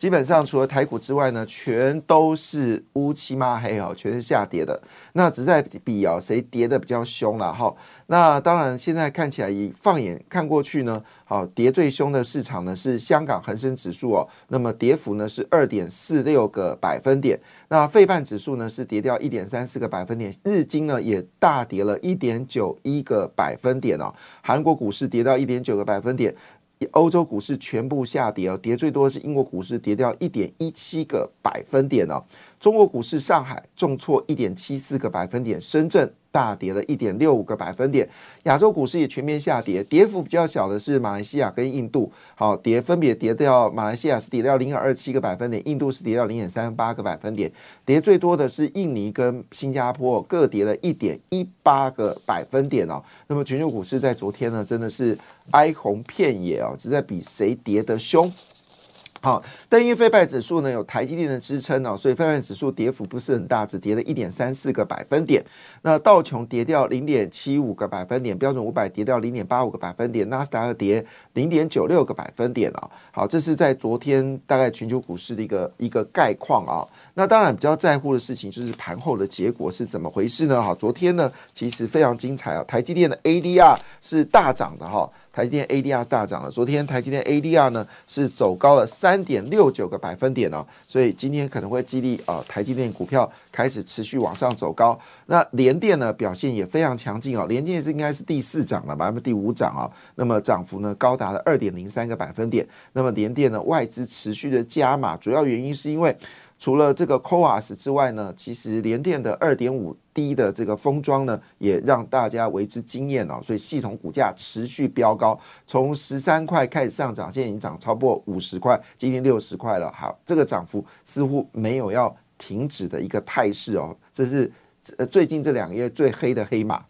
基本上除了台股之外呢，全都是乌漆嘛黑哦，全是下跌的。那只在比啊，谁跌的比较凶了哈。那当然，现在看起来以放眼看过去呢，好跌最凶的市场呢是香港恒生指数哦，那么跌幅呢是二点四六个百分点。那费半指数呢是跌掉一点三四个百分点，日经呢也大跌了一点九一个百分点哦。韩国股市跌到一点九个百分点。欧洲股市全部下跌哦，跌最多的是英国股市，跌掉一点一七个百分点哦。中国股市上海重挫一点七四个百分点，深圳。大跌了一点六五个百分点，亚洲股市也全面下跌，跌幅比较小的是马来西亚跟印度，好跌分别跌掉，马来西亚是跌掉零点二七个百分点，印度是跌掉零点三八个百分点，跌最多的是印尼跟新加坡，各跌了一点一八个百分点哦。那么全球股市在昨天呢，真的是哀鸿遍野哦，只在比谁跌得凶。好，但因为非拜指数呢有台积电的支撑哦，所以非拜指数跌幅不是很大，只跌了一点三四个百分点。那道琼跌掉零点七五个百分点，标准五百跌掉零点八五个百分点，纳斯达克跌零点九六个百分点啊。好，这是在昨天大概全球股市的一个一个概况啊。那当然比较在乎的事情就是盘后的结果是怎么回事呢？哈，昨天呢其实非常精彩啊，台积电的 ADR 是大涨的哈。台积电 ADR 大涨了，昨天台积电 ADR 呢是走高了三点六九个百分点哦，所以今天可能会激励啊台积电股票开始持续往上走高。那联电呢表现也非常强劲哦，联电是应该是第四涨了，百分第五涨啊，那么涨幅呢高达了二点零三个百分点。那么联电呢外资持续的加码，主要原因是因为。除了这个 Coas 之外呢，其实联电的二点五 D 的这个封装呢，也让大家为之惊艳哦。所以系统股价持续飙高，从十三块开始上涨，现在已经涨超过五十块，接近六十块了。好，这个涨幅似乎没有要停止的一个态势哦。这是呃最近这两个月最黑的黑马。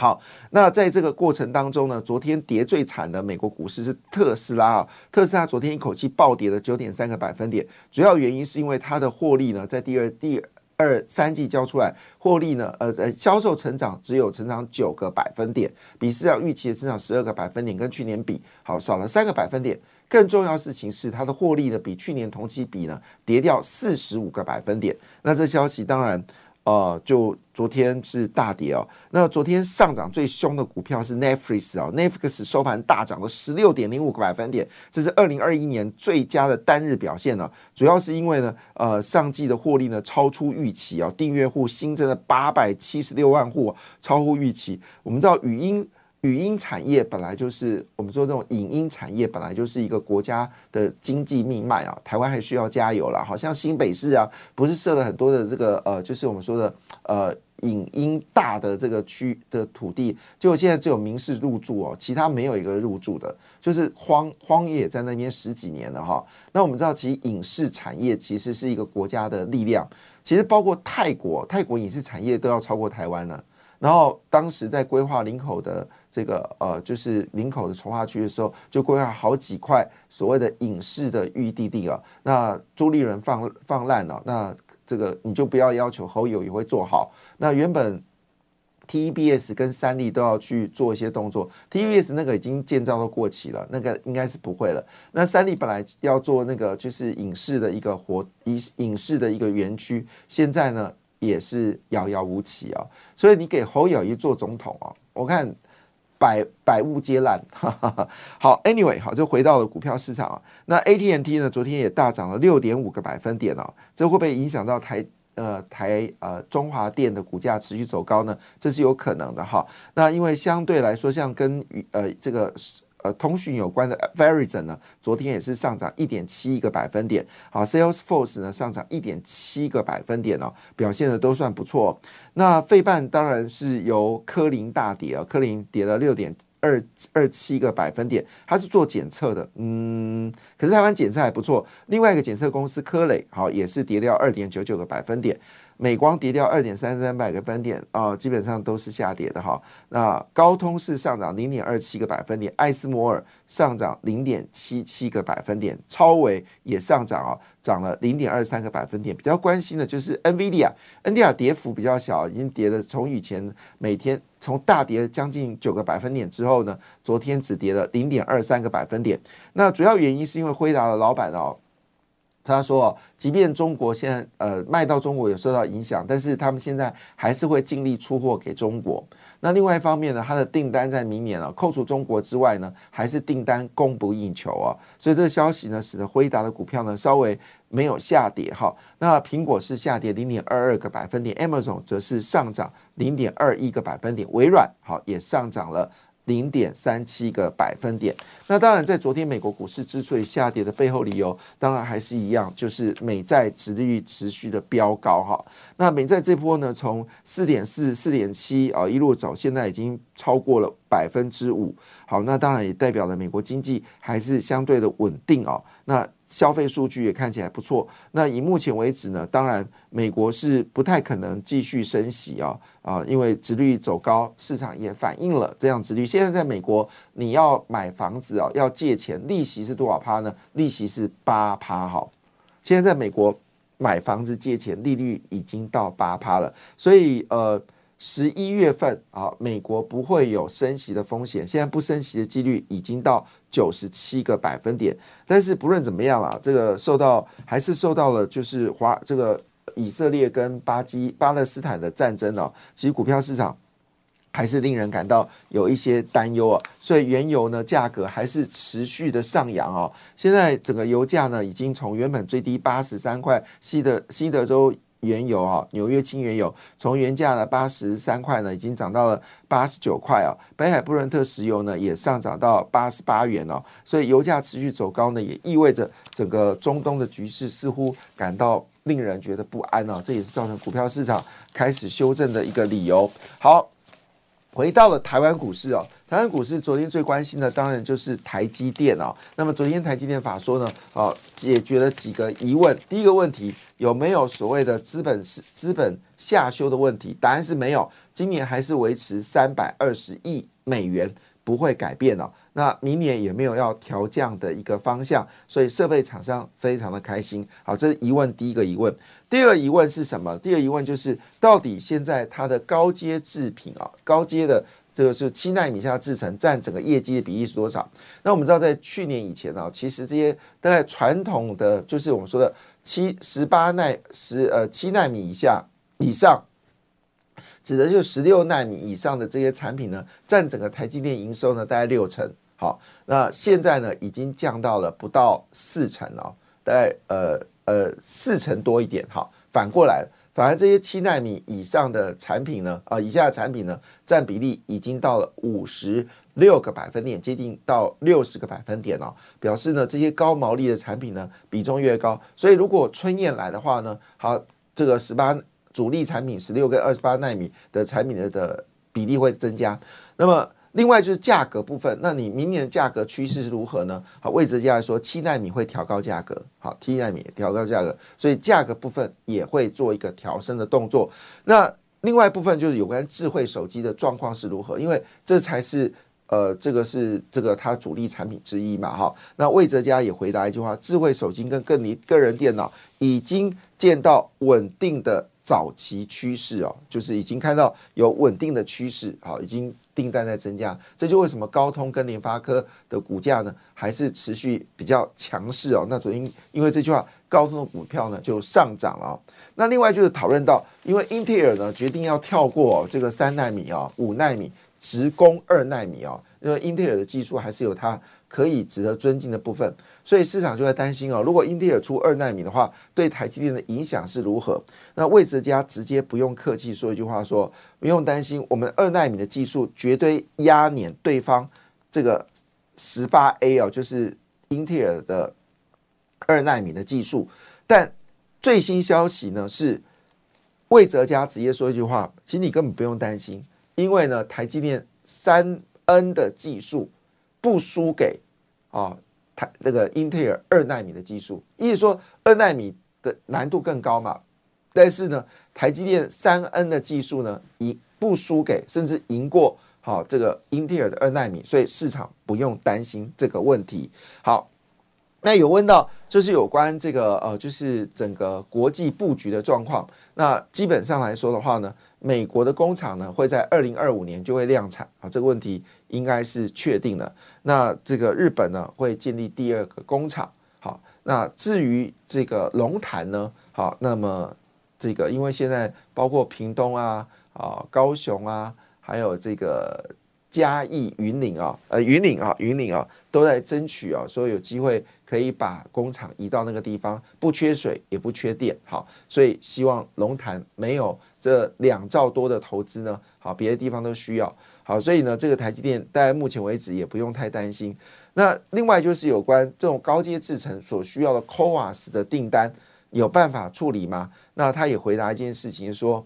好，那在这个过程当中呢，昨天跌最惨的美国股市是特斯拉啊，特斯拉昨天一口气暴跌了九点三个百分点，主要原因是因为它的获利呢，在第二第二三季交出来，获利呢，呃呃，销售成长只有成长九个百分点，比市场预期的增长十二个百分点，跟去年比好少了三个百分点。更重要的事情是，它的获利呢，比去年同期比呢，跌掉四十五个百分点。那这消息当然。呃，就昨天是大跌哦。那昨天上涨最凶的股票是 Netflix 哦，Netflix 收盘大涨了十六点零五个百分点，这是二零二一年最佳的单日表现呢。主要是因为呢，呃，上季的获利呢超出预期哦，订阅户新增了八百七十六万户，超乎预期。我们知道语音。语音产业本来就是我们说这种影音产业本来就是一个国家的经济命脉啊，台湾还需要加油了。好像新北市啊，不是设了很多的这个呃，就是我们说的呃影音大的这个区的土地，就现在只有民事入住哦，其他没有一个入住的，就是荒荒野在那边十几年了哈。那我们知道，其实影视产业其实是一个国家的力量，其实包括泰国，泰国影视产业都要超过台湾了。然后当时在规划林口的这个呃，就是林口的从化区的时候，就规划好几块所谓的影视的预地地啊。那朱立伦放放烂了，那这个你就不要要求侯友也会做好。那原本 TBS 跟三立都要去做一些动作，TBS 那个已经建造都过期了，那个应该是不会了。那三立本来要做那个就是影视的一个活影影视的一个园区，现在呢？也是遥遥无期啊，所以你给侯友谊做总统啊，我看百百物皆烂。好，Anyway，好，就回到了股票市场啊。那 AT&T 呢，昨天也大涨了六点五个百分点哦，这会不会影响到台呃台呃中华电的股价持续走高呢？这是有可能的哈。那因为相对来说，像跟呃这个呃通讯有关的 Verizon 呢，昨天也是上涨一点七一个百分点。好，Salesforce 呢上涨一点七个百分点哦，表现的都算不错。那费半当然是由科林大跌啊，科林跌了六点二二七个百分点，它是做检测的，嗯，可是台湾检测还不错。另外一个检测公司科磊好也是跌掉二点九九个百分点。美光跌掉二点三三百个分点啊，基本上都是下跌的哈。那高通是上涨零点二七个百分点，艾斯摩尔上涨零点七七个百分点，超维也上涨啊，涨了零点二三个百分点。比较关心的就是 NVIDIA，NVIDIA 跌幅比较小，已经跌了从以前每天从大跌将近九个百分点之后呢，昨天只跌了零点二三个百分点。那主要原因是因为辉达的老板哦。他说：“即便中国现在呃卖到中国有受到影响，但是他们现在还是会尽力出货给中国。那另外一方面呢，他的订单在明年啊，扣除中国之外呢，还是订单供不应求啊。所以这个消息呢，使得辉达的股票呢稍微没有下跌哈。那苹果是下跌零点二二个百分点，Amazon 则是上涨零点二一个百分点，微软好也上涨了。”零点三七个百分点。那当然，在昨天美国股市之所以下跌的背后理由，当然还是一样，就是美债殖利率持续的飙高哈。那美债这波呢，从四点四、四点七啊一路走，现在已经超过了百分之五。好，那当然也代表了美国经济还是相对的稳定哦。那消费数据也看起来不错。那以目前为止呢，当然美国是不太可能继续升息啊啊，因为殖率走高，市场也反映了这样殖率。现在在美国，你要买房子啊，要借钱，利息是多少趴呢？利息是八趴哈。现在在美国买房子借钱，利率已经到八趴了，所以呃。十一月份啊，美国不会有升息的风险。现在不升息的几率已经到九十七个百分点。但是不论怎么样啦，这个受到还是受到了就是华这个以色列跟巴基巴勒斯坦的战争哦，其实股票市场还是令人感到有一些担忧啊。所以原油呢价格还是持续的上扬哦。现在整个油价呢已经从原本最低八十三块，西德西德州。原油啊，纽约轻原油从原价的八十三块呢，已经涨到了八十九块啊。北海布伦特石油呢，也上涨到八十八元哦。所以油价持续走高呢，也意味着整个中东的局势似乎感到令人觉得不安哦。这也是造成股票市场开始修正的一个理由。好。回到了台湾股市哦，台湾股市昨天最关心的当然就是台积电哦。那么昨天台积电法说呢，哦，解决了几个疑问。第一个问题有没有所谓的资本是资本下修的问题？答案是没有，今年还是维持三百二十亿美元不会改变哦。那明年也没有要调降的一个方向，所以设备厂商非常的开心。好，这是疑问第一个疑问。第二个疑问是什么？第二个疑问就是到底现在它的高阶制品啊，高阶的这个是七纳米下制程占整个业绩的比例是多少？那我们知道在去年以前啊，其实这些大概传统的就是我们说的七十八纳十呃七纳米以下以上，指的就十六纳米以上的这些产品呢，占整个台积电营收呢大概六成。好，那现在呢已经降到了不到四成哦，大概呃。呃，四成多一点哈，反过来，反而这些七纳米以上的产品呢，啊，以下的产品呢，占比例已经到了五十六个百分点，接近到六十个百分点哦，表示呢，这些高毛利的产品呢，比重越高，所以如果春燕来的话呢，好，这个十八主力产品十六跟二十八纳米的产品的的比例会增加，那么。另外就是价格部分，那你明年的价格趋势是如何呢？好，魏哲家说七纳米会调高价格，好，七纳米调高价格，所以价格部分也会做一个调升的动作。那另外部分就是有关智慧手机的状况是如何，因为这才是呃这个是这个它主力产品之一嘛，哈。那魏哲家也回答一句话：智慧手机跟更离个人电脑已经见到稳定的。早期趋势哦，就是已经看到有稳定的趋势，好，已经订单在增加，这就为什么高通跟联发科的股价呢还是持续比较强势哦。那昨天因为这句话，高通的股票呢就上涨了。那另外就是讨论到，因为英特尔呢决定要跳过这个三纳米啊，五纳米直攻二纳米哦，因为英特尔的技术还是有它可以值得尊敬的部分。所以市场就在担心哦，如果英特尔出二纳米的话，对台积电的影响是如何？那魏哲家直接不用客气说一句话，说不用担心，我们二纳米的技术绝对压碾对方这个十八 A 哦，就是英特尔的二纳米的技术。但最新消息呢是魏哲家直接说一句话，其实你根本不用担心，因为呢台积电三 N 的技术不输给啊台那个英特尔二纳米的技术，意思说二纳米的难度更高嘛。但是呢，台积电三 N 的技术呢，赢不输给，甚至赢过好这个英特尔的二纳米，所以市场不用担心这个问题。好，那有问到就是有关这个呃，就是整个国际布局的状况。那基本上来说的话呢，美国的工厂呢会在二零二五年就会量产啊，这个问题应该是确定的。那这个日本呢会建立第二个工厂。好，那至于这个龙潭呢，好，那么。这个，因为现在包括屏东啊、啊高雄啊，还有这个嘉义、云岭啊，呃云岭啊、云岭啊，都在争取啊，说有机会可以把工厂移到那个地方，不缺水也不缺电，好，所以希望龙潭没有这两兆多的投资呢，好，别的地方都需要，好，所以呢，这个台积电，在目前为止也不用太担心。那另外就是有关这种高阶制程所需要的 Coas 的订单。有办法处理吗？那他也回答一件事情，说，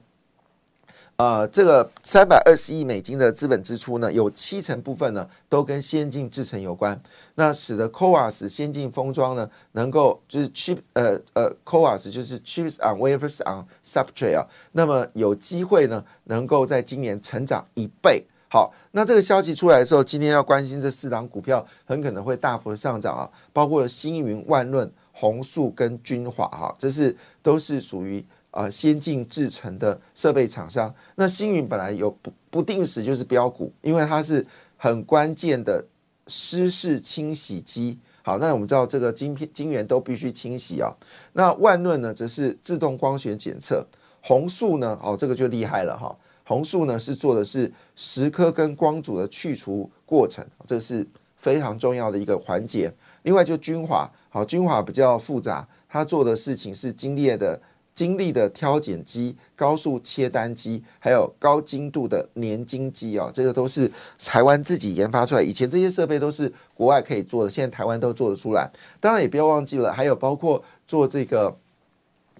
呃，这个三百二十亿美金的资本支出呢，有七成部分呢都跟先进制程有关，那使得 CoWAS 先进封装呢能够就是 chip 呃呃 CoWAS 就是 chips on wafers on substrate 啊，那么有机会呢能够在今年成长一倍。好，那这个消息出来的时候，今天要关心这四档股票很可能会大幅的上涨啊，包括星云、万润。宏塑跟君华哈，这是都是属于啊先进制程的设备厂商。那星云本来有不不定时就是标股，因为它是很关键的湿式清洗机。好，那我们知道这个晶片晶圆都必须清洗啊。那万润呢，则是自动光学检测。红素呢，哦，这个就厉害了哈。红素呢是做的是蚀刻跟光阻的去除过程，这是非常重要的一个环节。另外就军华。好，军华比较复杂，它做的事情是精烈的、精力的挑拣机、高速切单机，还有高精度的粘晶机啊，这个都是台湾自己研发出来。以前这些设备都是国外可以做的，现在台湾都做得出来。当然也不要忘记了，还有包括做这个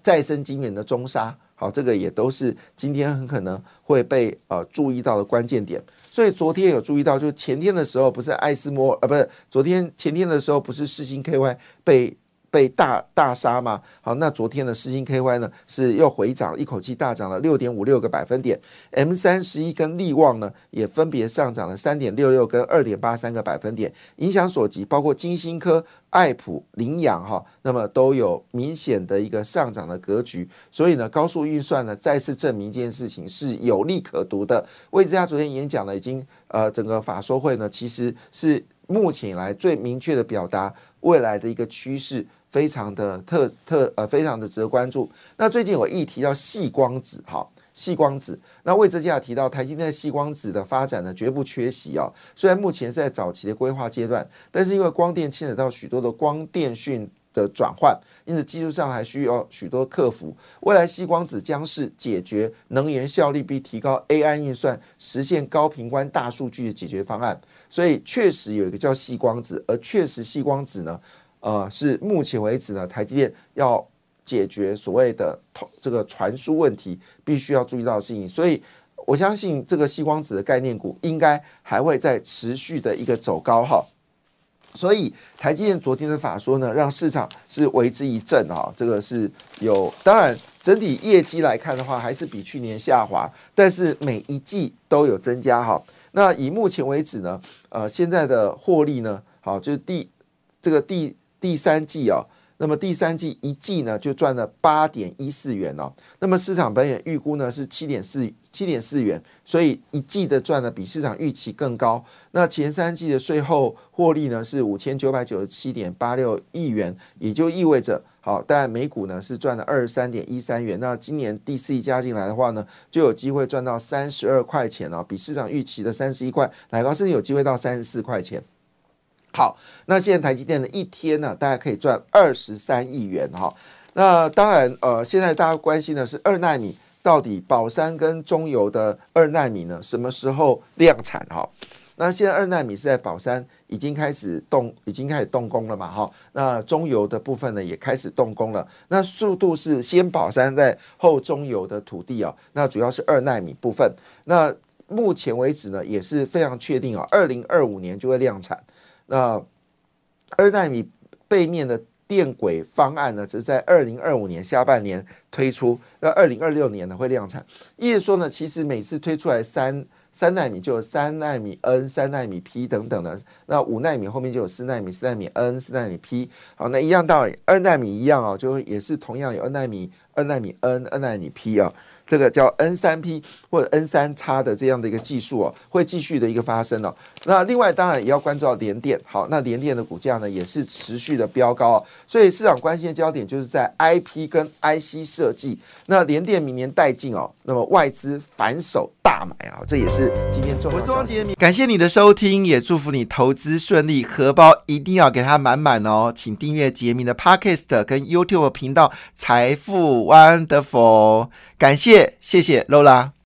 再生晶圆的中沙，好，这个也都是今天很可能会被呃注意到的关键点。所以昨天有注意到，就是前天的时候不是艾斯摩呃，不是昨天前天的时候不是世星 KY 被。被大大杀吗？好，那昨天的四星 KY 呢是又回涨，一口气大涨了六点五六个百分点。M 三十一跟利旺呢也分别上涨了三点六六跟二点八三个百分点。影响所及，包括金星科、爱普、羚羊哈，那么都有明显的一个上涨的格局。所以呢，高速运算呢再次证明一件事情是有利可图的。魏之家昨天演讲呢，已经呃整个法说会呢其实是目前以来最明确的表达未来的一个趋势。非常的特特呃，非常的值得关注。那最近有议题叫细光子，哈，细光子。那魏哲家提到，台积电细光子的发展呢，绝不缺席啊。虽然目前是在早期的规划阶段，但是因为光电牵扯到许多的光电讯的转换，因此技术上还需要许多克服。未来细光子将是解决能源效率并提高 AI 运算、实现高频宽大数据的解决方案。所以确实有一个叫细光子，而确实细光子呢。呃，是目前为止呢，台积电要解决所谓的这个传输问题，必须要注意到的事情。所以我相信这个细光子的概念股应该还会在持续的一个走高哈。所以台积电昨天的法说呢，让市场是为之一振哈。这个是有，当然整体业绩来看的话，还是比去年下滑，但是每一季都有增加哈。那以目前为止呢，呃，现在的获利呢，好，就是第这个第。第三季哦，那么第三季一季呢就赚了八点一四元哦，那么市场本也预估呢是七点四七点四元，所以一季的赚的比市场预期更高。那前三季的税后获利呢是五千九百九十七点八六亿元，也就意味着好，当然每股呢是赚了二十三点一三元。那今年第四季加进来的话呢，就有机会赚到三十二块钱哦，比市场预期的三十一块来高，甚至有机会到三十四块钱。好，那现在台积电的一天呢，大家可以赚二十三亿元哈。那当然，呃，现在大家关心的是二纳米到底宝山跟中油的二纳米呢什么时候量产哈？那现在二纳米是在宝山已经开始动，已经开始动工了嘛？哈，那中油的部分呢也开始动工了。那速度是先宝山在后中油的土地哦，那主要是二纳米部分。那目前为止呢也是非常确定啊，二零二五年就会量产。那二纳米背面的。电轨方案呢，只是在二零二五年下半年推出，那二零二六年呢会量产。意思说呢，其实每次推出来三三纳米就有三纳米 N、三纳米 P 等等的，那五纳米后面就有四纳米、四纳米 N、四纳米 P。好，那一样道理，二纳米一样哦，就也是同样有二纳米、二纳米 N、二纳米 P 啊。这个叫 N 三 P 或者 N 三叉的这样的一个技术哦，会继续的一个发生哦。那另外当然也要关注到联电，好，那联电的股价呢也是持续的飙高，所以市场关心的焦点就是在 IP 跟 IC 设计。那联电明年带进哦，那么外资反手大买啊，这也是今天重要。我是汪杰明，感谢你的收听，也祝福你投资顺利，荷包一定要给它满满哦。请订阅杰明的 Podcast 跟 YouTube 频道财富 Wonderful，感谢谢。谢谢，Lola。